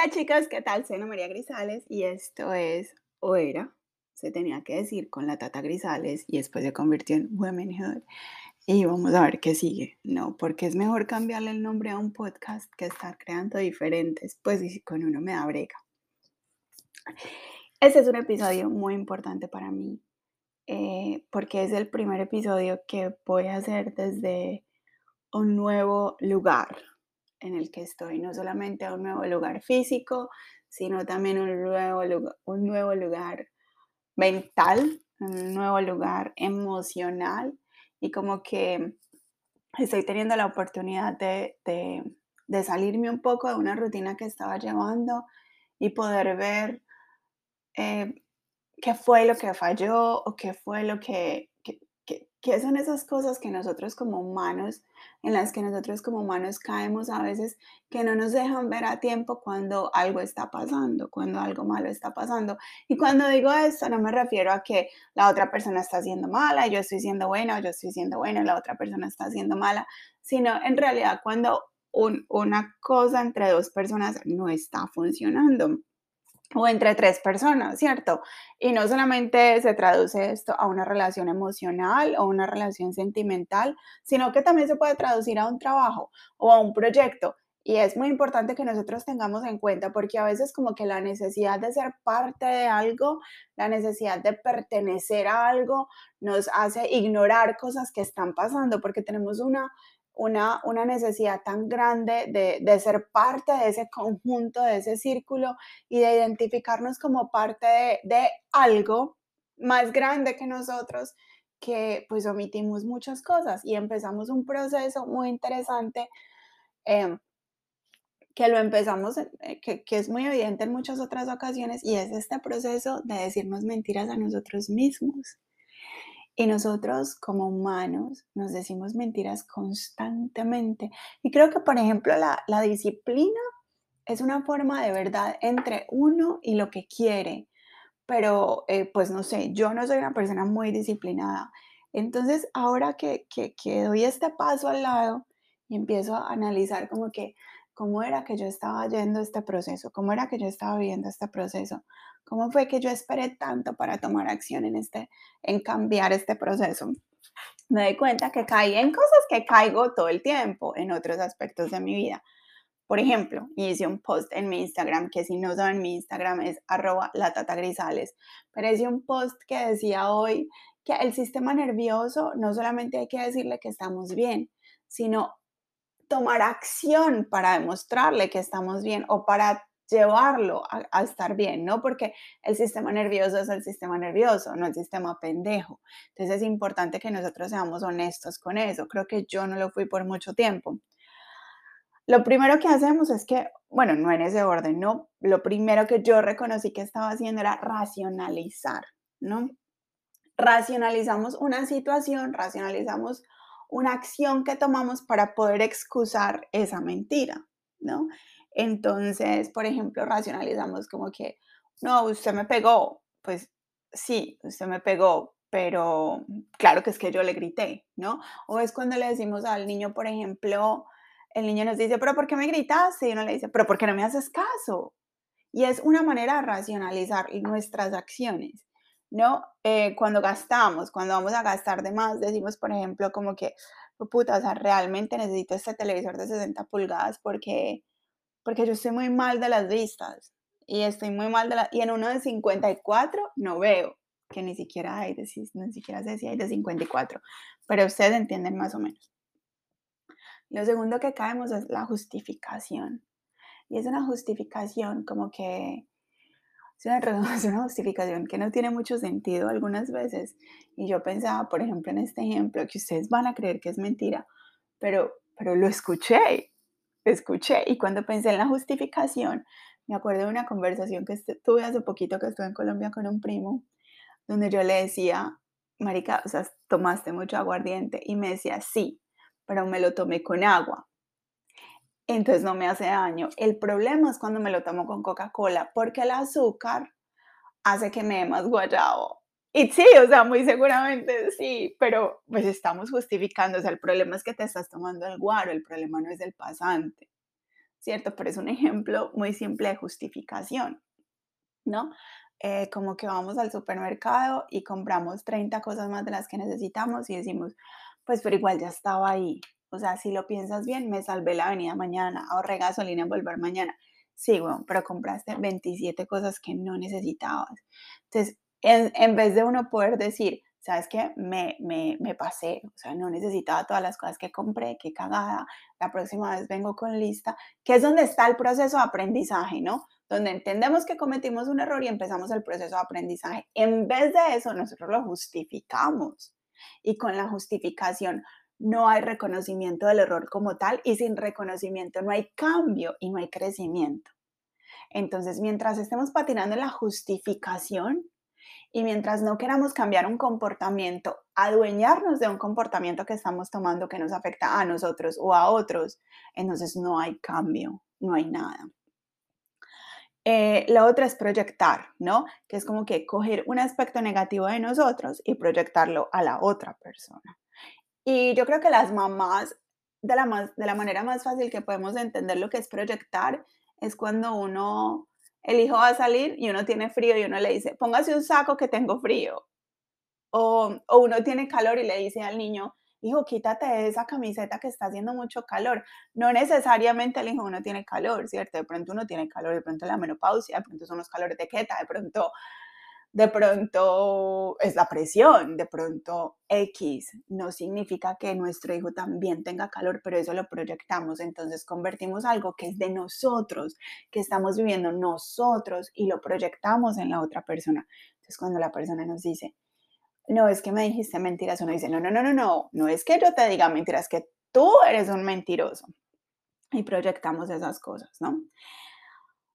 Hola chicos, ¿qué tal? Soy María Grisales y esto es, o era, se tenía que decir con la Tata Grisales y después se convirtió en Womenhood. Y vamos a ver qué sigue, ¿no? Porque es mejor cambiarle el nombre a un podcast que estar creando diferentes, pues y con uno me da brega. Este es un episodio muy importante para mí, eh, porque es el primer episodio que voy a hacer desde un nuevo lugar, en el que estoy, no solamente un nuevo lugar físico, sino también un nuevo un nuevo lugar mental, un nuevo lugar emocional y como que estoy teniendo la oportunidad de, de, salirme un poco de una rutina que estaba llevando y poder ver eh, qué fue lo que falló o qué fue lo que, ¿Qué son esas cosas que nosotros como humanos, en las que nosotros como humanos caemos a veces, que no nos dejan ver a tiempo cuando algo está pasando, cuando algo malo está pasando? Y cuando digo esto, no me refiero a que la otra persona está siendo mala, yo estoy siendo buena, yo estoy siendo buena la otra persona está siendo mala, sino en realidad cuando una cosa entre dos personas no está funcionando o entre tres personas, ¿cierto? Y no solamente se traduce esto a una relación emocional o una relación sentimental, sino que también se puede traducir a un trabajo o a un proyecto. Y es muy importante que nosotros tengamos en cuenta porque a veces como que la necesidad de ser parte de algo, la necesidad de pertenecer a algo, nos hace ignorar cosas que están pasando porque tenemos una una, necesidad tan grande de, ser parte de ese conjunto, de ese círculo y de identificarnos como parte de, algo más grande que nosotros que pues omitimos muchas cosas y empezamos un proceso muy interesante em, que lo empezamos, eh, que, que, es muy evidente en muchas otras ocasiones y es este proceso de decirnos mentiras a nosotros mismos. Y nosotros como humanos nos decimos mentiras constantemente. Y creo que, por ejemplo, la, disciplina es una forma de verdad entre uno y lo que quiere. Pero, eh, pues no sé, yo no soy una persona muy disciplinada. Entonces, ahora que, que, que doy este paso al lado y empiezo a analizar como que cómo era que yo estaba yendo este proceso, cómo era que yo estaba viviendo este proceso, ¿Cómo fue que yo esperé tanto para tomar acción en, este, en cambiar este proceso? Me doy cuenta que caí en cosas que caigo todo el tiempo en otros aspectos de mi vida. Por ejemplo, hice un post en mi Instagram, que si no saben, mi Instagram es arroba latatagrisales, pero hice un post que decía hoy que el sistema nervioso no solamente hay que decirle que estamos bien, sino tomar acción para demostrarle que estamos bien o para llevarlo a, estar bien, ¿no? Porque el sistema nervioso es el sistema nervioso, no el sistema pendejo. Entonces es importante que nosotros seamos honestos con eso. Creo que yo no lo fui por mucho tiempo. Lo primero que hacemos es que, bueno, no en ese orden, ¿no? Lo primero que yo reconocí que estaba haciendo era racionalizar, ¿no? Racionalizamos una situación, racionalizamos una acción que tomamos para poder excusar esa mentira, ¿no? Entonces, por ejemplo, racionalizamos como que, no, usted me pegó, pues sí, usted me pegó, pero claro que es que yo le grité, ¿no? O es cuando le decimos al niño, por ejemplo, el niño nos dice, pero ¿por qué me gritaste? Y uno le dice, pero ¿por qué no me haces caso? Y es una manera de racionalizar nuestras acciones, ¿no? Eh, cuando gastamos, cuando vamos a gastar de más, decimos, por ejemplo, como que, puta, o sea, realmente necesito este televisor de 60 pulgadas porque porque yo estoy muy mal de las vistas y estoy muy mal de la... Y en uno de 54 no veo, que ni siquiera hay, de, ni siquiera sé si hay de 54, pero ustedes entienden más o menos. Lo segundo que caemos es la justificación. Y es una justificación como que es una, es una, justificación que no tiene mucho sentido algunas veces. Y yo pensaba, por ejemplo, en este ejemplo, que ustedes van a creer que es mentira, pero, pero lo escuché escuché y cuando pensé en la justificación, me acuerdo de una conversación que tuve hace poquito que estuve en Colombia con un primo, donde yo le decía, Marica, o sea, tomaste mucho aguardiente y me decía, sí, pero me lo tomé con agua. Entonces no me hace daño. El problema es cuando me lo tomo con Coca-Cola, porque el azúcar hace que me dé más guayabo. Y sí, o sea, muy seguramente sí, pero pues estamos justificando, o sea, el problema es que te estás tomando el guaro, el problema no es el pasante, ¿cierto? Pero es un ejemplo muy simple de justificación, ¿no? Eh, como que vamos al supermercado y compramos 30 cosas más de las que necesitamos y decimos, pues pero igual ya estaba ahí. O sea, si lo piensas bien, me salvé la avenida mañana, ahorré gasolina en volver mañana. Sí, bueno, pero compraste 27 cosas que no necesitabas. Entonces, en, en vez de uno poder decir, ¿sabes qué? Me, me, me, pasé, o sea, no necesitaba todas las cosas que compré, qué cagada, la próxima vez vengo con lista, que es donde está el proceso de aprendizaje, ¿no? Donde entendemos que cometimos un error y empezamos el proceso de aprendizaje. En vez de eso, nosotros lo justificamos y con la justificación no hay reconocimiento del error como tal y sin reconocimiento no hay cambio y no hay crecimiento. Entonces, mientras estemos patinando en la justificación, y mientras no queramos cambiar un comportamiento, adueñarnos de un comportamiento que estamos tomando que nos afecta a nosotros o a otros, entonces no hay cambio, no hay nada. Eh, la otra es proyectar, ¿no? Que es como que coger un aspecto negativo de nosotros y proyectarlo a la otra persona. Y yo creo que las mamás, de la, de la manera más fácil que podemos entender lo que es proyectar, es cuando uno el hijo va a salir y uno tiene frío y uno le dice, póngase un saco que tengo frío. O, o uno tiene calor y le dice al niño, hijo, quítate esa camiseta que está haciendo mucho calor. No necesariamente el hijo uno tiene calor, ¿cierto? De pronto uno tiene calor, de pronto la menopausia, de pronto son los calores de queta, de pronto de pronto es la presión, de pronto X, no significa que nuestro hijo también tenga calor, pero eso lo proyectamos, entonces convertimos algo que es de nosotros, que estamos viviendo nosotros y lo proyectamos en la otra persona. Entonces cuando la persona nos dice, no es que me dijiste mentiras, uno dice, no, no, no, no, no, no es que yo te diga mentiras, que tú eres un mentiroso. Y proyectamos esas cosas, ¿no?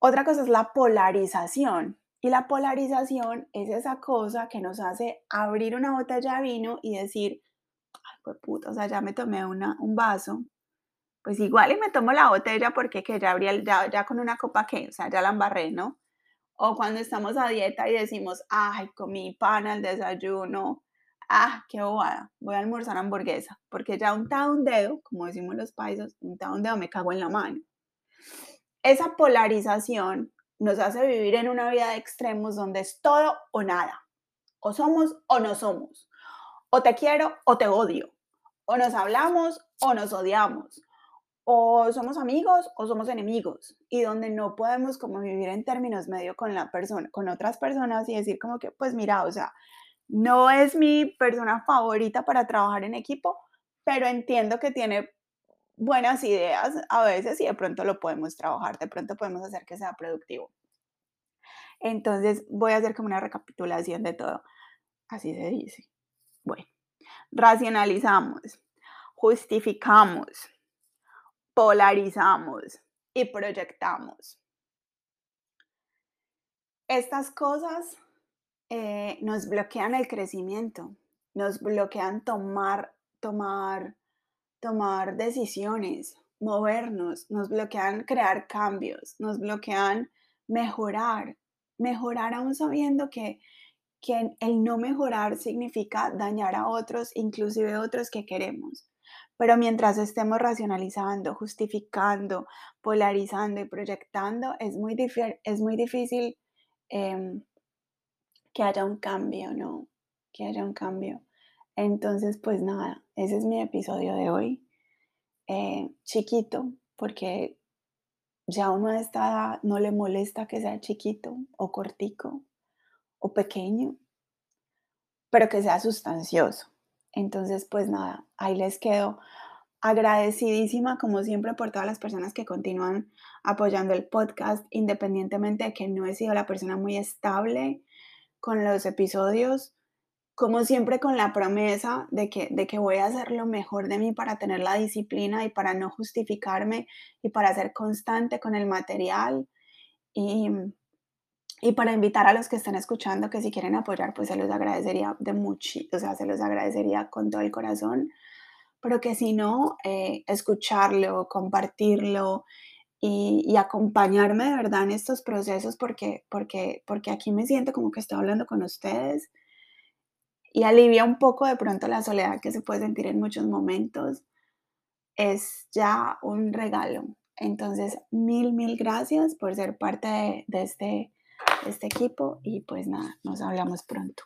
Otra cosa es la polarización. Y la polarización es esa cosa que nos hace abrir una botella de vino y decir, ay, pues puta, o sea, ya me tomé una, un vaso, pues igual y me tomo la botella porque que ya, abrí ya, con una copa que, o sea, ya la embarré, ¿no? O cuando estamos a dieta y decimos, ay, comí pan al desayuno, ah, qué bobada, voy a almorzar hamburguesa, porque ya un un dedo, como decimos los países, un un dedo me cago en la mano. Esa polarización nos hace vivir en una vida de extremos donde es todo o nada. O somos o no somos. O te quiero o te odio. O nos hablamos o nos odiamos. O somos amigos o somos enemigos. Y donde no podemos como vivir en términos medio con la persona, con otras personas y decir como que, pues mira, o sea, no es mi persona favorita para trabajar en equipo, pero entiendo que tiene buenas ideas a veces y de pronto lo podemos trabajar, de pronto podemos hacer que sea productivo. Entonces voy a hacer como una recapitulación de todo. Así se dice. Bueno, racionalizamos, justificamos, polarizamos y proyectamos. Estas cosas eh, nos bloquean el crecimiento, nos bloquean tomar, tomar tomar decisiones, movernos, nos bloquean crear cambios, nos bloquean mejorar, mejorar aún sabiendo que, que el no mejorar significa dañar a otros, inclusive otros que queremos. Pero mientras estemos racionalizando, justificando, polarizando y proyectando, es muy, es difícil em, que haya un cambio, ¿no? Que haya un cambio. Entonces, pues nada, ese es mi episodio de hoy. Eh, chiquito, porque ya uno de esta edad no le molesta que sea chiquito o cortico o pequeño, pero que sea sustancioso. Entonces, pues nada, ahí les quedo agradecidísima como siempre por todas las personas que continúan apoyando el podcast, independientemente de que no he sido la persona muy estable con los episodios como siempre con la promesa de que, de que voy a hacer lo mejor de mí para tener la disciplina y para no justificarme y para ser constante con el material y, y para invitar a los que estén escuchando que si quieren apoyar, pues se los agradecería de mucho, o sea, se los agradecería con todo el corazón, pero que si no, eh, escucharlo, compartirlo y, y, acompañarme de verdad en estos procesos porque, porque, porque aquí me siento como que estoy hablando con ustedes y alivia un poco de pronto la soledad que se puede sentir en muchos momentos, es ya un regalo. Entonces, mil, mil gracias por ser parte de, de este, este equipo y pues nada, nos hablamos pronto.